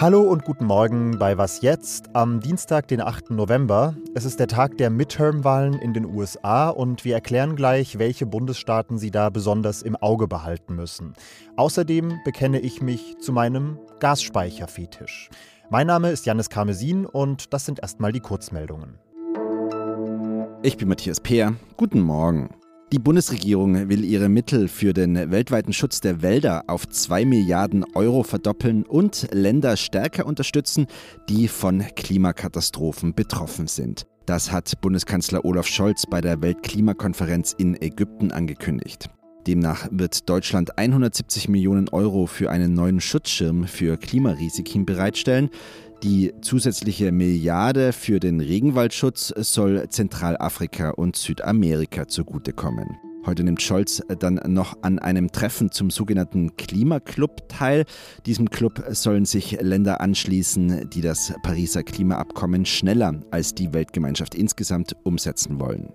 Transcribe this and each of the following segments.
Hallo und guten Morgen bei Was jetzt am Dienstag, den 8. November. Es ist der Tag der Midterm-Wahlen in den USA und wir erklären gleich, welche Bundesstaaten Sie da besonders im Auge behalten müssen. Außerdem bekenne ich mich zu meinem Gasspeicherfetisch. Mein Name ist Janis Karmesin und das sind erstmal die Kurzmeldungen. Ich bin Matthias Peer. Guten Morgen. Die Bundesregierung will ihre Mittel für den weltweiten Schutz der Wälder auf 2 Milliarden Euro verdoppeln und Länder stärker unterstützen, die von Klimakatastrophen betroffen sind. Das hat Bundeskanzler Olaf Scholz bei der Weltklimakonferenz in Ägypten angekündigt. Demnach wird Deutschland 170 Millionen Euro für einen neuen Schutzschirm für Klimarisiken bereitstellen. Die zusätzliche Milliarde für den Regenwaldschutz soll Zentralafrika und Südamerika zugutekommen. Heute nimmt Scholz dann noch an einem Treffen zum sogenannten Klimaclub teil. Diesem Club sollen sich Länder anschließen, die das Pariser Klimaabkommen schneller als die Weltgemeinschaft insgesamt umsetzen wollen.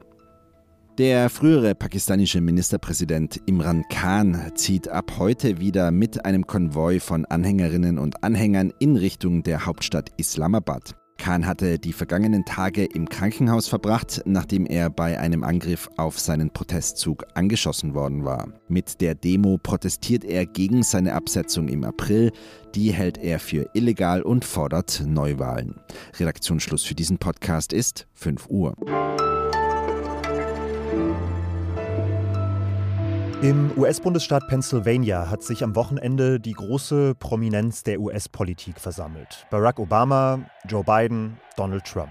Der frühere pakistanische Ministerpräsident Imran Khan zieht ab heute wieder mit einem Konvoi von Anhängerinnen und Anhängern in Richtung der Hauptstadt Islamabad. Khan hatte die vergangenen Tage im Krankenhaus verbracht, nachdem er bei einem Angriff auf seinen Protestzug angeschossen worden war. Mit der Demo protestiert er gegen seine Absetzung im April. Die hält er für illegal und fordert Neuwahlen. Redaktionsschluss für diesen Podcast ist 5 Uhr. Im US-Bundesstaat Pennsylvania hat sich am Wochenende die große Prominenz der US-Politik versammelt. Barack Obama, Joe Biden, Donald Trump.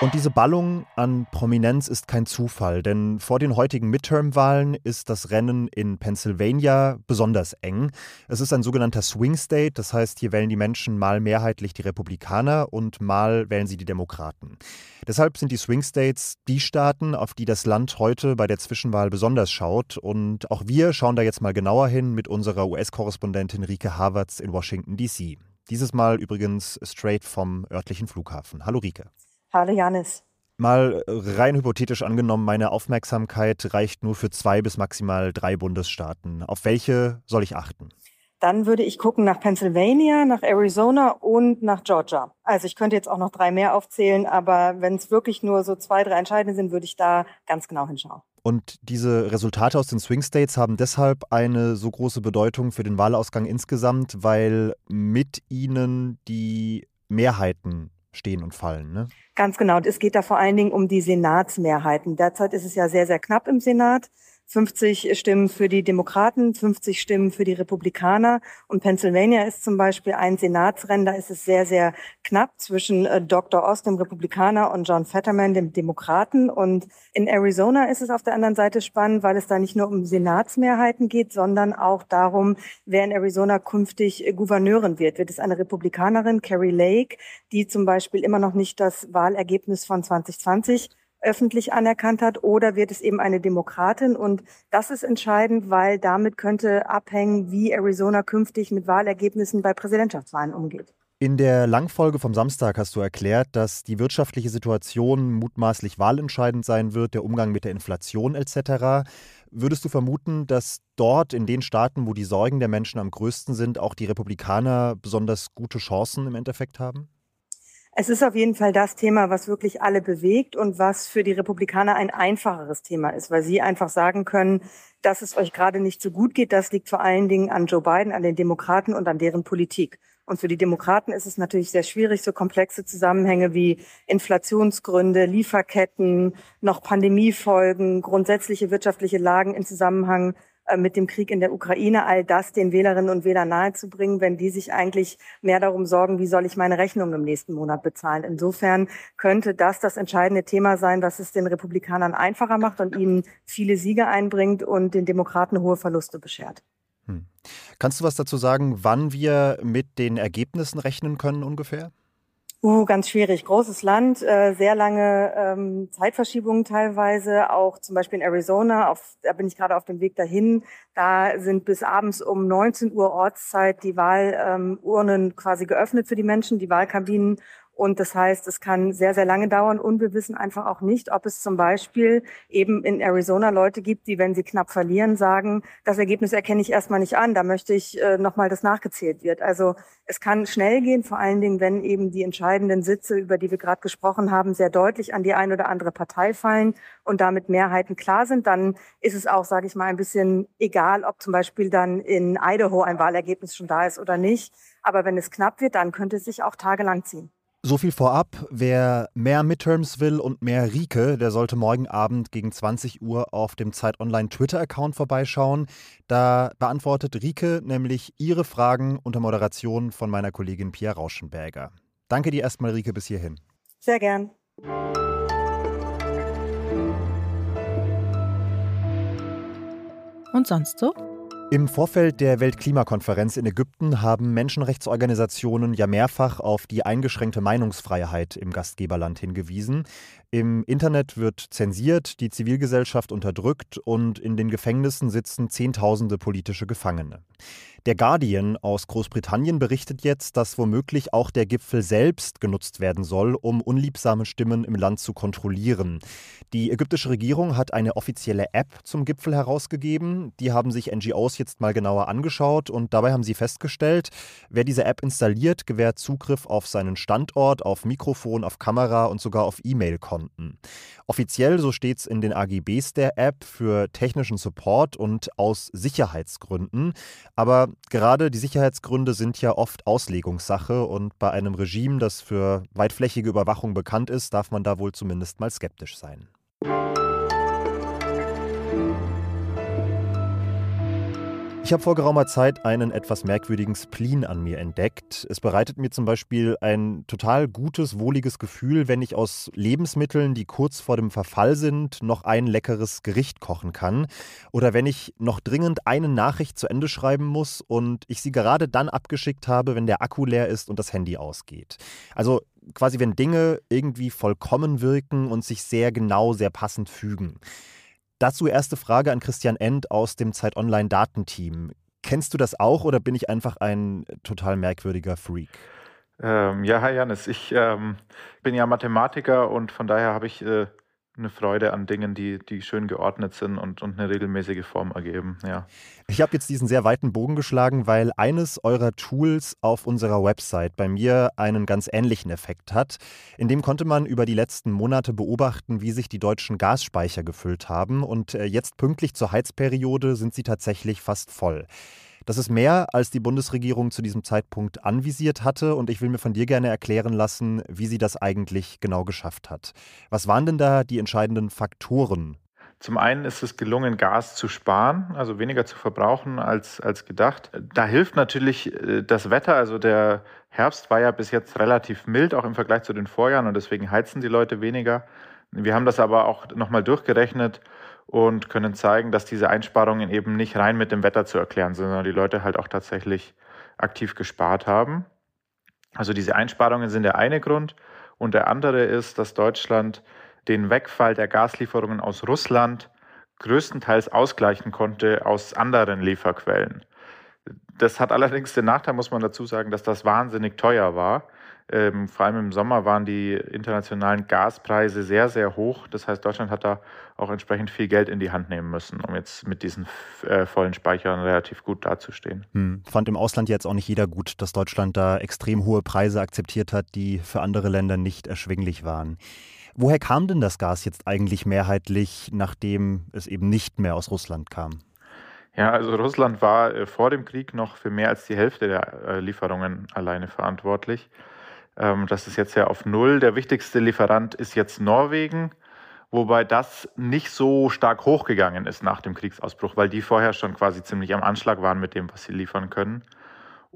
Und diese Ballung an Prominenz ist kein Zufall, denn vor den heutigen Midterm-Wahlen ist das Rennen in Pennsylvania besonders eng. Es ist ein sogenannter Swing State, das heißt, hier wählen die Menschen mal mehrheitlich die Republikaner und mal wählen sie die Demokraten. Deshalb sind die Swing States die Staaten, auf die das Land heute bei der Zwischenwahl besonders schaut. Und auch wir schauen da jetzt mal genauer hin mit unserer US-Korrespondentin Rike Havertz in Washington, D.C. Dieses Mal übrigens straight vom örtlichen Flughafen. Hallo Rike. Hallo Janis. Mal rein hypothetisch angenommen, meine Aufmerksamkeit reicht nur für zwei bis maximal drei Bundesstaaten. Auf welche soll ich achten? Dann würde ich gucken nach Pennsylvania, nach Arizona und nach Georgia. Also ich könnte jetzt auch noch drei mehr aufzählen, aber wenn es wirklich nur so zwei, drei entscheidende sind, würde ich da ganz genau hinschauen. Und diese Resultate aus den Swing States haben deshalb eine so große Bedeutung für den Wahlausgang insgesamt, weil mit ihnen die Mehrheiten stehen und fallen. Ne? Ganz genau. Und es geht da vor allen Dingen um die Senatsmehrheiten. Derzeit ist es ja sehr, sehr knapp im Senat. 50 Stimmen für die Demokraten, 50 Stimmen für die Republikaner. Und Pennsylvania ist zum Beispiel ein Senatsrennen, da ist es sehr, sehr knapp zwischen äh, Dr. Ost, dem Republikaner, und John Fetterman, dem Demokraten. Und in Arizona ist es auf der anderen Seite spannend, weil es da nicht nur um Senatsmehrheiten geht, sondern auch darum, wer in Arizona künftig Gouverneurin wird. Wird es eine Republikanerin, Carrie Lake, die zum Beispiel immer noch nicht das Wahlergebnis von 2020 öffentlich anerkannt hat, oder wird es eben eine Demokratin? Und das ist entscheidend, weil damit könnte abhängen, wie Arizona künftig mit Wahlergebnissen bei Präsidentschaftswahlen umgeht. In der Langfolge vom Samstag hast du erklärt, dass die wirtschaftliche Situation mutmaßlich wahlentscheidend sein wird, der Umgang mit der Inflation etc. Würdest du vermuten, dass dort in den Staaten, wo die Sorgen der Menschen am größten sind, auch die Republikaner besonders gute Chancen im Endeffekt haben? Es ist auf jeden Fall das Thema, was wirklich alle bewegt und was für die Republikaner ein einfacheres Thema ist, weil sie einfach sagen können, dass es euch gerade nicht so gut geht. Das liegt vor allen Dingen an Joe Biden, an den Demokraten und an deren Politik. Und für die Demokraten ist es natürlich sehr schwierig, so komplexe Zusammenhänge wie Inflationsgründe, Lieferketten, noch Pandemiefolgen, grundsätzliche wirtschaftliche Lagen in Zusammenhang mit dem Krieg in der Ukraine, all das den Wählerinnen und Wählern nahezubringen, wenn die sich eigentlich mehr darum sorgen, wie soll ich meine Rechnung im nächsten Monat bezahlen. Insofern könnte das das entscheidende Thema sein, was es den Republikanern einfacher macht und ihnen viele Siege einbringt und den Demokraten hohe Verluste beschert. Hm. Kannst du was dazu sagen, wann wir mit den Ergebnissen rechnen können ungefähr? Uh, ganz schwierig. Großes Land, äh, sehr lange ähm, Zeitverschiebungen teilweise, auch zum Beispiel in Arizona, auf, da bin ich gerade auf dem Weg dahin. Da sind bis abends um 19 Uhr Ortszeit die Wahlurnen ähm, quasi geöffnet für die Menschen, die Wahlkabinen. Und das heißt, es kann sehr, sehr lange dauern und wir wissen einfach auch nicht, ob es zum Beispiel eben in Arizona Leute gibt, die, wenn sie knapp verlieren, sagen, das Ergebnis erkenne ich erstmal nicht an, da möchte ich äh, nochmal, dass nachgezählt wird. Also es kann schnell gehen, vor allen Dingen, wenn eben die entscheidenden Sitze, über die wir gerade gesprochen haben, sehr deutlich an die eine oder andere Partei fallen und damit Mehrheiten klar sind, dann ist es auch, sage ich mal, ein bisschen egal, ob zum Beispiel dann in Idaho ein Wahlergebnis schon da ist oder nicht. Aber wenn es knapp wird, dann könnte es sich auch tagelang ziehen. So viel vorab. Wer mehr Midterms will und mehr Rike, der sollte morgen Abend gegen 20 Uhr auf dem Zeit Online Twitter-Account vorbeischauen. Da beantwortet Rike nämlich ihre Fragen unter Moderation von meiner Kollegin Pia Rauschenberger. Danke dir erstmal, Rike, bis hierhin. Sehr gern. Und sonst so? Im Vorfeld der Weltklimakonferenz in Ägypten haben Menschenrechtsorganisationen ja mehrfach auf die eingeschränkte Meinungsfreiheit im Gastgeberland hingewiesen. Im Internet wird zensiert, die Zivilgesellschaft unterdrückt und in den Gefängnissen sitzen Zehntausende politische Gefangene. Der Guardian aus Großbritannien berichtet jetzt, dass womöglich auch der Gipfel selbst genutzt werden soll, um unliebsame Stimmen im Land zu kontrollieren. Die ägyptische Regierung hat eine offizielle App zum Gipfel herausgegeben. Die haben sich NGOs jetzt mal genauer angeschaut und dabei haben sie festgestellt, wer diese App installiert, gewährt Zugriff auf seinen Standort, auf Mikrofon, auf Kamera und sogar auf E-Mail-Konten. Offiziell, so steht es in den AGBs der App, für technischen Support und aus Sicherheitsgründen. Aber gerade die Sicherheitsgründe sind ja oft Auslegungssache und bei einem Regime, das für weitflächige Überwachung bekannt ist, darf man da wohl zumindest mal skeptisch sein. Ich habe vor geraumer Zeit einen etwas merkwürdigen Spleen an mir entdeckt. Es bereitet mir zum Beispiel ein total gutes, wohliges Gefühl, wenn ich aus Lebensmitteln, die kurz vor dem Verfall sind, noch ein leckeres Gericht kochen kann. Oder wenn ich noch dringend eine Nachricht zu Ende schreiben muss und ich sie gerade dann abgeschickt habe, wenn der Akku leer ist und das Handy ausgeht. Also quasi, wenn Dinge irgendwie vollkommen wirken und sich sehr genau, sehr passend fügen. Dazu erste Frage an Christian End aus dem Zeit Online Datenteam. Kennst du das auch oder bin ich einfach ein total merkwürdiger Freak? Ähm, ja, hi Janis. Ich ähm, bin ja Mathematiker und von daher habe ich äh, eine Freude an Dingen, die, die schön geordnet sind und, und eine regelmäßige Form ergeben. Ja. Ich habe jetzt diesen sehr weiten Bogen geschlagen, weil eines eurer Tools auf unserer Website bei mir einen ganz ähnlichen Effekt hat. In dem konnte man über die letzten Monate beobachten, wie sich die deutschen Gasspeicher gefüllt haben. Und äh, jetzt pünktlich zur Heizperiode sind sie tatsächlich fast voll. Das ist mehr, als die Bundesregierung zu diesem Zeitpunkt anvisiert hatte. Und ich will mir von dir gerne erklären lassen, wie sie das eigentlich genau geschafft hat. Was waren denn da die entscheidenden Faktoren? Zum einen ist es gelungen, Gas zu sparen, also weniger zu verbrauchen als, als gedacht. Da hilft natürlich äh, das Wetter. Also der Herbst war ja bis jetzt relativ mild, auch im Vergleich zu den Vorjahren. Und deswegen heizen die Leute weniger. Wir haben das aber auch nochmal durchgerechnet und können zeigen, dass diese Einsparungen eben nicht rein mit dem Wetter zu erklären sind, sondern die Leute halt auch tatsächlich aktiv gespart haben. Also diese Einsparungen sind der eine Grund und der andere ist, dass Deutschland den Wegfall der Gaslieferungen aus Russland größtenteils ausgleichen konnte aus anderen Lieferquellen. Das hat allerdings den Nachteil, muss man dazu sagen, dass das wahnsinnig teuer war. Ähm, vor allem im Sommer waren die internationalen Gaspreise sehr, sehr hoch. Das heißt, Deutschland hat da auch entsprechend viel Geld in die Hand nehmen müssen, um jetzt mit diesen äh, vollen Speichern relativ gut dazustehen. Hm. Fand im Ausland jetzt auch nicht jeder gut, dass Deutschland da extrem hohe Preise akzeptiert hat, die für andere Länder nicht erschwinglich waren. Woher kam denn das Gas jetzt eigentlich mehrheitlich, nachdem es eben nicht mehr aus Russland kam? Ja, also Russland war äh, vor dem Krieg noch für mehr als die Hälfte der äh, Lieferungen alleine verantwortlich. Ähm, das ist jetzt ja auf Null. Der wichtigste Lieferant ist jetzt Norwegen, wobei das nicht so stark hochgegangen ist nach dem Kriegsausbruch, weil die vorher schon quasi ziemlich am Anschlag waren mit dem, was sie liefern können.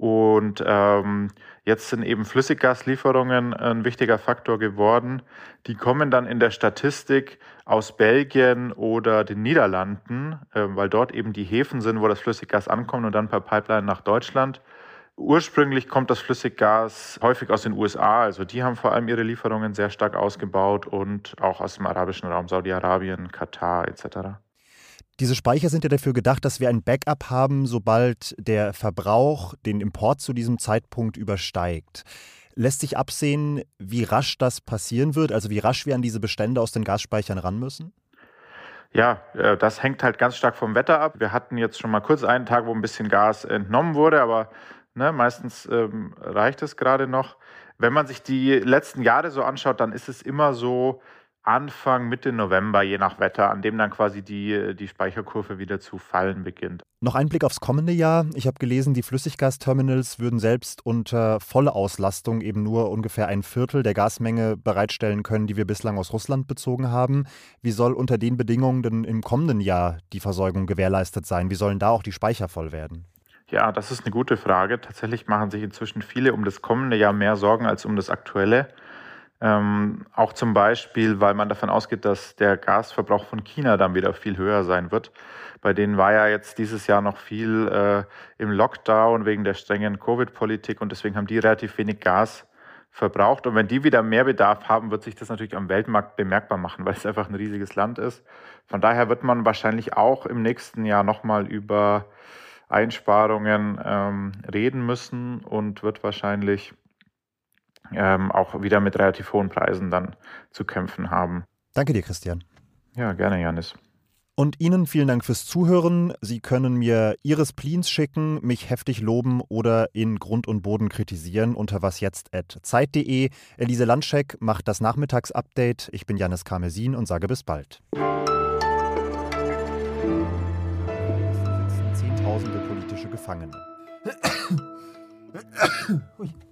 Und ähm, jetzt sind eben Flüssiggaslieferungen ein wichtiger Faktor geworden. Die kommen dann in der Statistik aus Belgien oder den Niederlanden, äh, weil dort eben die Häfen sind, wo das Flüssiggas ankommt und dann per Pipeline nach Deutschland. Ursprünglich kommt das Flüssiggas häufig aus den USA, also die haben vor allem ihre Lieferungen sehr stark ausgebaut und auch aus dem arabischen Raum, Saudi-Arabien, Katar etc. Diese Speicher sind ja dafür gedacht, dass wir ein Backup haben, sobald der Verbrauch den Import zu diesem Zeitpunkt übersteigt. Lässt sich absehen, wie rasch das passieren wird, also wie rasch wir an diese Bestände aus den Gasspeichern ran müssen? Ja, äh, das hängt halt ganz stark vom Wetter ab. Wir hatten jetzt schon mal kurz einen Tag, wo ein bisschen Gas entnommen wurde, aber ne, meistens ähm, reicht es gerade noch. Wenn man sich die letzten Jahre so anschaut, dann ist es immer so, Anfang, Mitte November, je nach Wetter, an dem dann quasi die, die Speicherkurve wieder zu fallen beginnt. Noch ein Blick aufs kommende Jahr. Ich habe gelesen, die Flüssiggasterminals würden selbst unter voller Auslastung eben nur ungefähr ein Viertel der Gasmenge bereitstellen können, die wir bislang aus Russland bezogen haben. Wie soll unter den Bedingungen denn im kommenden Jahr die Versorgung gewährleistet sein? Wie sollen da auch die Speicher voll werden? Ja, das ist eine gute Frage. Tatsächlich machen sich inzwischen viele um das kommende Jahr mehr Sorgen als um das aktuelle. Ähm, auch zum Beispiel, weil man davon ausgeht, dass der Gasverbrauch von China dann wieder viel höher sein wird. Bei denen war ja jetzt dieses Jahr noch viel äh, im Lockdown wegen der strengen Covid-Politik und deswegen haben die relativ wenig Gas verbraucht. Und wenn die wieder mehr Bedarf haben, wird sich das natürlich am Weltmarkt bemerkbar machen, weil es einfach ein riesiges Land ist. Von daher wird man wahrscheinlich auch im nächsten Jahr nochmal über Einsparungen ähm, reden müssen und wird wahrscheinlich ähm, auch wieder mit relativ hohen Preisen dann zu kämpfen haben. Danke dir, Christian. Ja, gerne, Janis. Und Ihnen vielen Dank fürs Zuhören. Sie können mir Ihre Spleens schicken, mich heftig loben oder in Grund und Boden kritisieren unter wasjetzt.zeit.de. Elise Landscheck macht das Nachmittagsupdate. Ich bin Janis Karmesin und sage bis bald. Politische Gefangene. Ui.